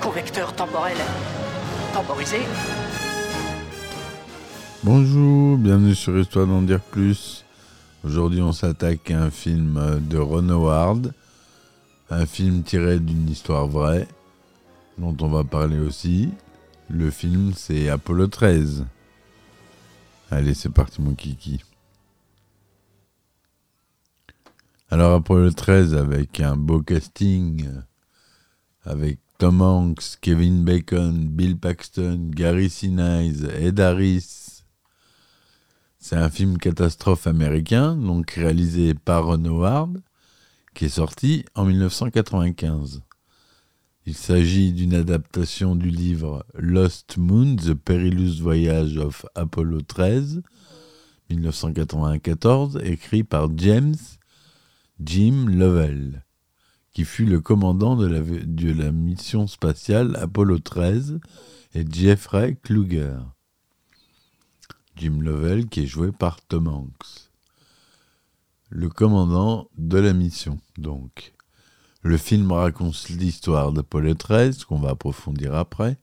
Convecteur temporel temporisé. Bonjour, bienvenue sur Histoire d'en dire plus. Aujourd'hui, on s'attaque à un film de Ron Howard, un film tiré d'une histoire vraie, dont on va parler aussi. Le film, c'est Apollo 13. Allez, c'est parti, mon kiki. Alors, Apollo 13, avec un beau casting, avec Tom Hanks, Kevin Bacon, Bill Paxton, Gary Sinise, Ed Harris. C'est un film catastrophe américain, donc réalisé par Ron Howard, qui est sorti en 1995. Il s'agit d'une adaptation du livre Lost Moon, The Perilous Voyage of Apollo 13, 1994, écrit par James Jim Lovell qui fut le commandant de la, mission spatiale Apollo 13, et Jeffrey Kluger. Jim Lovell, qui est joué par Tom Hanks. Le commandant de la mission, donc. Le film raconte l'histoire d'Apollo 13, qu'on va approfondir après,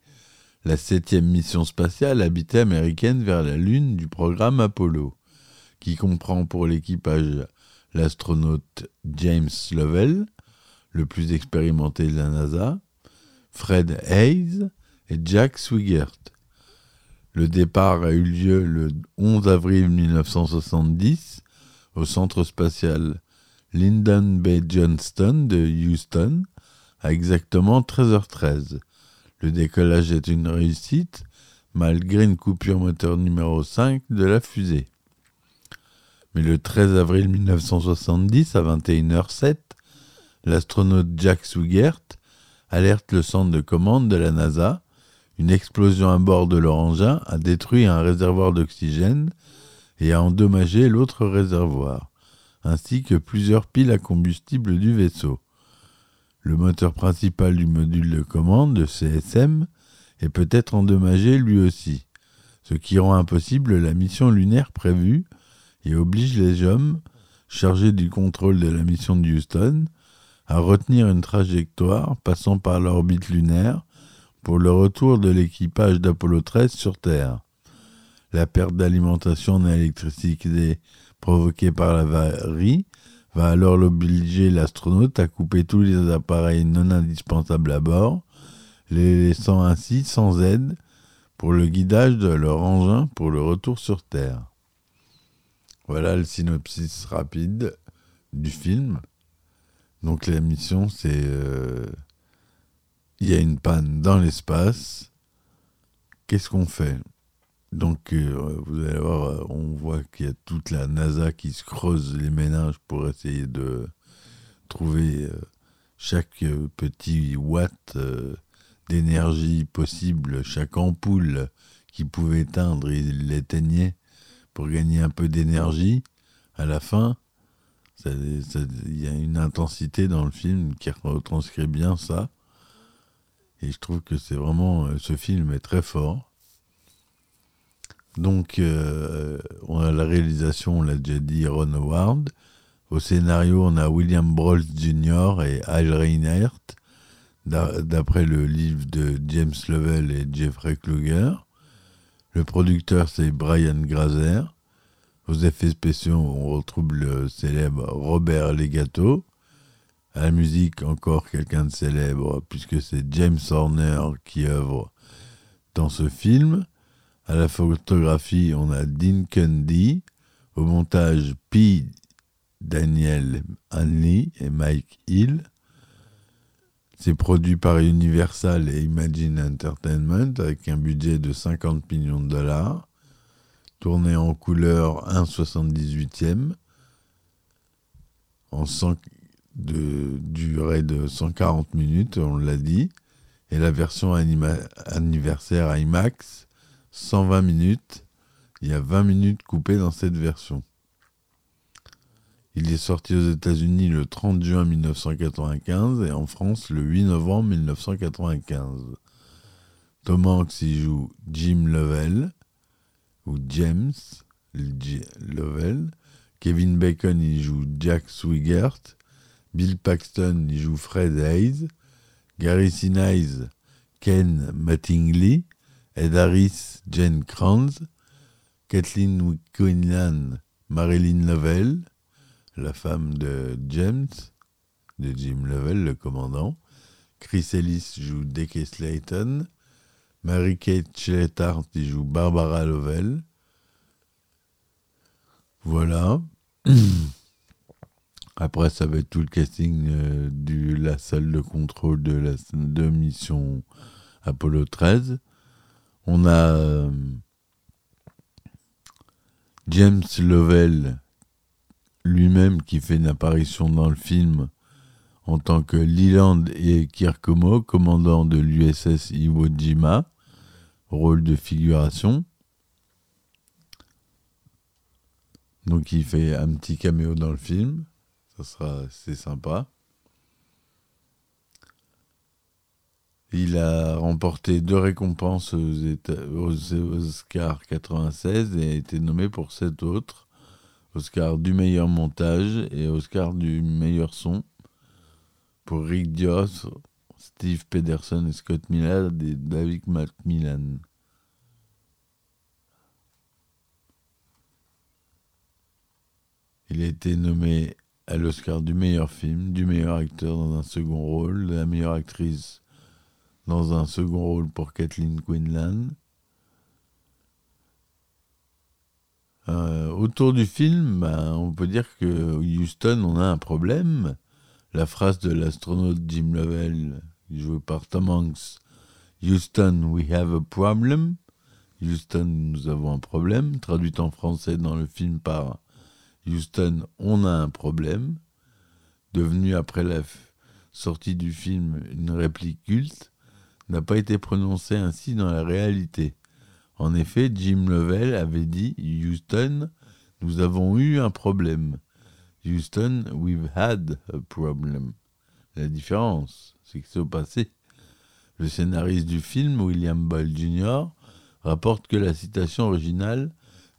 la septième mission spatiale habitée américaine vers la Lune du programme Apollo, qui comprend pour l'équipage l'astronaute James Lovell, le plus expérimenté de la NASA, Fred Hayes et Jack Swigert. Le départ a eu lieu le 11 avril 1970 au centre spatial Lyndon B. Johnston de Houston à exactement 13h13. Le décollage est une réussite malgré une coupure moteur numéro 5 de la fusée. Mais le 13 avril 1970 à 21h07, l'astronaute Jack Swigert alerte le centre de commande de la NASA. Une explosion à bord de leur a détruit un réservoir d'oxygène et a endommagé l'autre réservoir, ainsi que plusieurs piles à combustible du vaisseau. Le moteur principal du module de commande, de CSM, est peut-être endommagé lui aussi, ce qui rend impossible la mission lunaire prévue et oblige les hommes chargés du contrôle de la mission de Houston à retenir une trajectoire passant par l'orbite lunaire pour le retour de l'équipage d'Apollo 13 sur Terre. La perte d'alimentation en électricité provoquée par l'avarie va alors l'obliger l'astronaute à couper tous les appareils non indispensables à bord, les laissant ainsi sans aide pour le guidage de leur engin pour le retour sur Terre. Voilà le synopsis rapide du film. Donc la mission, c'est... euh, Il y a une panne dans l'espace. Qu'est-ce qu'on fait? Donc euh, vous allez voir, euh, on voit qu'il y a toute la NASA qui se creuse les méninges pour essayer de trouver chaque petit watt d'énergie possible, chaque ampoule qui pouvait éteindre, il l'éteignait pour gagner un peu d'énergie. À la fin, il y a une intensité dans le film qui retranscrit bien ça. Et je trouve que c'est vraiment. euh, Ce film est très fort. Donc, euh, on a la réalisation, on l'a déjà dit, Ron Howard. Au scénario, on a William Brolls Jr. et Al Reinhardt, d'a- d'après le livre de James Lovell et Jeffrey Kluger. Le producteur, c'est Brian Grazer. Aux effets spéciaux, on retrouve le célèbre Robert Legato. À la musique, encore quelqu'un de célèbre, puisque c'est James Horner qui œuvre dans ce film. À la photographie, on a Dean Cundy. Au montage, P. Daniel Hanley et Mike Hill. C'est produit par Universal et Imagine Entertainment avec un budget de 50 millions de dollars. Tourné en couleur 1,78e, en 100 de durée de 140 minutes, on l'a dit, et la version anniversaire IMAX, 120 minutes. Il y a 20 minutes coupées dans cette version. Il est sorti aux États-Unis le 30 juin 1995 et en France le 8 novembre 1995. Tom Hanks y joue Jim Lovell, ou James Lovell. Kevin Bacon y joue Jack Swigert. Bill Paxton y joue Fred Hayes. Gary Sinise, Ken Mattingly. Ed Harris, Jane Kranz. Kathleen Quinlan, Marilyn Lovell, la femme de James, de Jim Lovell, le commandant. Chris Ellis joue Deke Slayton. Mary-Kate Schlettart qui joue Barbara Lovell. Voilà. Après, ça va être tout le casting euh, de la salle de contrôle de la de mission Apollo 13. On a euh, James Lovell lui-même qui fait une apparition dans le film en tant que Leland et Kirkomo, commandant de l'USS Iwo Jima, rôle de figuration. Donc il fait un petit caméo dans le film, ça sera c'est sympa. Il a remporté deux récompenses aux, aux Oscars 96 et a été nommé pour sept autres. Oscar du meilleur montage et Oscar du meilleur son pour Rick Dios, Steve Pedersen et Scott Millard et David Macmillan. Il a été nommé à l'Oscar du meilleur film, du meilleur acteur dans un second rôle, de la meilleure actrice dans un second rôle pour Kathleen Quinlan. Euh, autour du film, ben, on peut dire que Houston, on a un problème la phrase de l'astronaute Jim Lovell, joué par Tom Hanks, Houston, we have a problem. Houston, nous avons un problème, traduite en français dans le film par Houston, on a un problème, devenu après la sortie du film une réplique culte, n'a pas été prononcé ainsi dans la réalité. En effet, Jim Lovell avait dit Houston, nous avons eu un problème. Houston, we've had a problem. La différence, c'est que c'est au passé. Le scénariste du film, William Boyle Jr., rapporte que la citation originale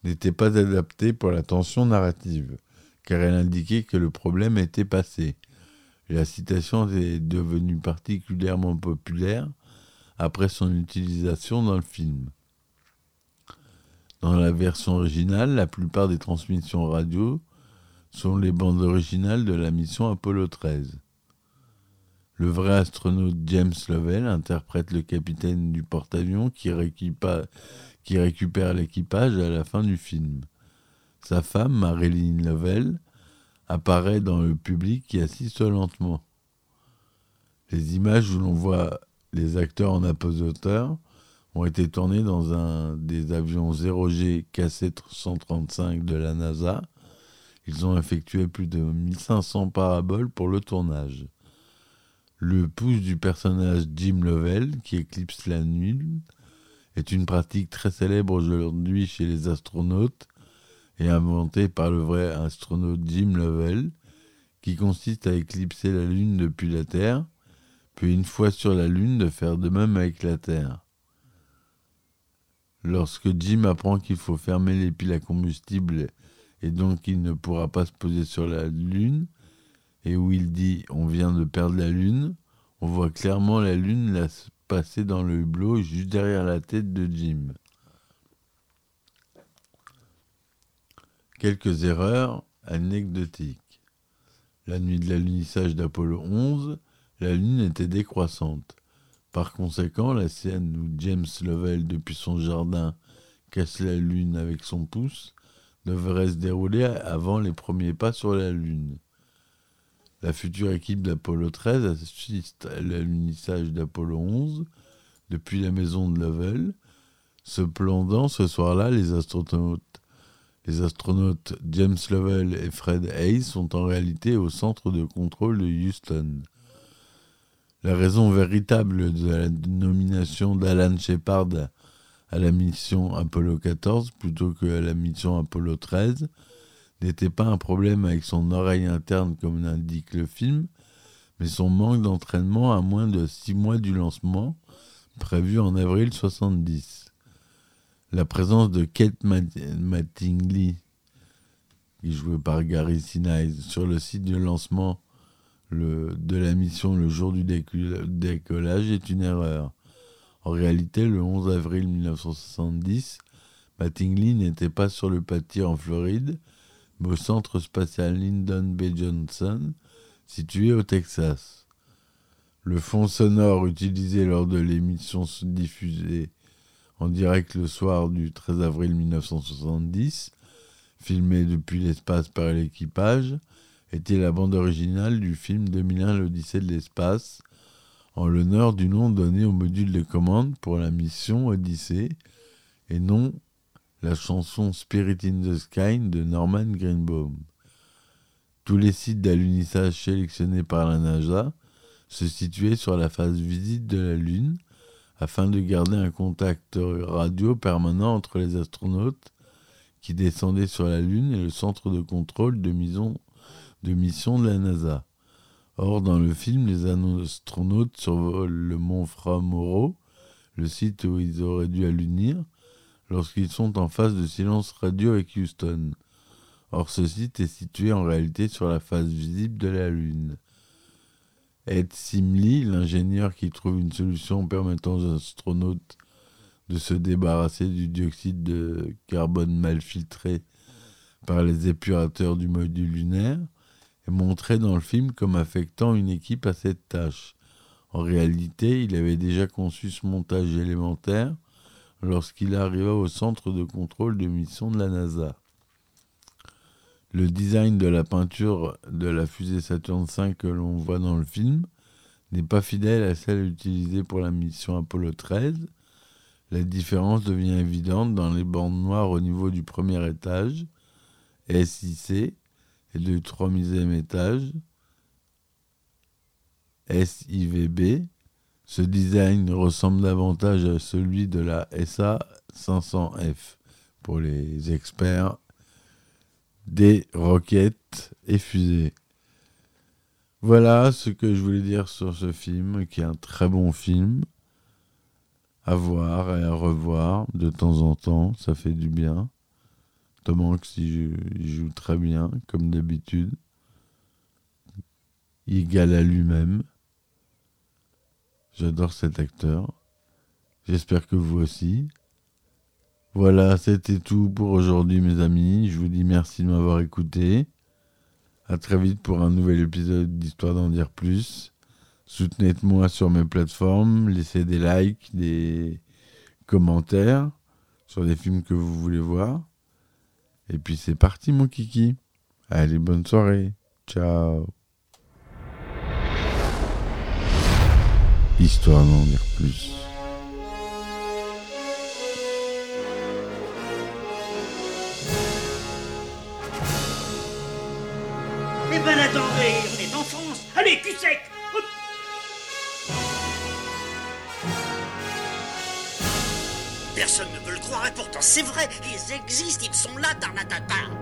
n'était pas adaptée pour la tension narrative, car elle indiquait que le problème était passé. La citation est devenue particulièrement populaire après son utilisation dans le film. Dans la version originale, la plupart des transmissions radio sont les bandes originales de la mission Apollo 13. Le vrai astronaute James Lovell interprète le capitaine du porte-avions qui, récupère l'équipage à la fin du film. Sa femme, Marilyn Lovell, apparaît dans le public qui assiste lentement. Les images où l'on voit les acteurs en apesanteur ont été tournées dans un des avions 0G KC-135 de la NASA ils ont effectué plus de 1500 paraboles pour le tournage. Le pouce du personnage Jim Lovell, qui éclipse la lune, est une pratique très célèbre aujourd'hui chez les astronautes et inventée par le vrai astronaute Jim Lovell, qui consiste à éclipser la Lune depuis la Terre, puis une fois sur la Lune de faire de même avec la Terre. Lorsque Jim apprend qu'il faut fermer les piles à combustible et donc il ne pourra pas se poser sur la Lune, et où il dit on vient de perdre la Lune, on voit clairement la Lune passer dans le hublot juste derrière la tête de Jim. Quelques erreurs anecdotiques. La nuit de l'alunissage d'Apollo 11, la Lune était décroissante. Par conséquent, la scène où James Lovell, depuis son jardin, casse la Lune avec son pouce, devrait se dérouler avant les premiers pas sur la Lune. La future équipe d'Apollo 13 assiste à l'alunissage d'Apollo 11 depuis la maison de Lovell, Cependant, ce soir-là, les astronautes, James Lovell et Fred Hayes sont en réalité au centre de contrôle de Houston. La raison véritable de la nomination d'Alan Shepard à la mission Apollo 14 plutôt que à la mission Apollo 13 n'était pas un problème avec son oreille interne comme l'indique le film, mais son manque d'entraînement à moins de six mois du lancement, prévu en avril 70. La présence de Kate Mattingly, qui jouait par Gary Sinise, sur le site de lancement de la mission le jour du décollage est une erreur. En réalité, le 11 avril 1970, Mattingly n'était pas sur le pâtir en Floride, au centre spatial Lyndon B. Johnson, situé au Texas. Le fond sonore utilisé lors de l'émission diffusée en direct le soir du 13 avril 1970, filmé depuis l'espace par l'équipage, était la bande originale du film 2001 L'Odyssée de l'espace, en l'honneur du nom donné au module de commande pour la mission Odyssée, et non la chanson Spirit in the Sky de Norman Greenbaum. Tous les sites d'alunissage sélectionnés par la NASA se situaient sur la phase visite de la Lune afin de garder un contact radio permanent entre les astronautes qui descendaient sur la Lune et le centre de contrôle de mission de la NASA. Or, dans le film, les astronautes survolent le mont Framoro, le site où ils auraient dû allunir, lorsqu'ils sont en phase de silence radio avec Houston. Or, ce site est situé en réalité sur la face visible de la Lune. Ed Simley, l'ingénieur qui trouve une solution permettant aux astronautes de se débarrasser du dioxyde de carbone mal filtré par les épurateurs du module lunaire, est montré dans le film comme affectant une équipe à cette tâche. En réalité, il avait déjà conçu ce montage élémentaire lorsqu'il arriva au centre de contrôle de mission de la NASA. Le design de la peinture de la fusée Saturn V que l'on voit dans le film n'est pas fidèle à celle utilisée pour la mission Apollo 13. La différence devient évidente dans les bandes noires au niveau du premier étage, SIC, et du troisième étage, SIVB. Ce design ressemble davantage à celui de la SA 500F pour les experts des roquettes et fusées. Voilà ce que je voulais dire sur ce film, qui est un très bon film à voir et à revoir de temps en temps, ça fait du bien. Tom Hanks, il joue, très bien, comme d'habitude. Il à lui-même. J'adore cet acteur. J'espère que vous aussi. Voilà, c'était tout pour aujourd'hui, mes amis. Je vous dis merci de m'avoir écouté. À très vite pour un nouvel épisode d'Histoire d'en dire plus. Soutenez-moi sur mes plateformes, laissez des likes, des commentaires sur les films que vous voulez voir. Et puis c'est parti, mon kiki. Allez, bonne soirée. Ciao. Histoire d'en dire plus. Eh ben attendez, on est en France. Allez, cul Personne ne veut le croire et pourtant c'est vrai, ils existent, ils sont là, Tarnatata.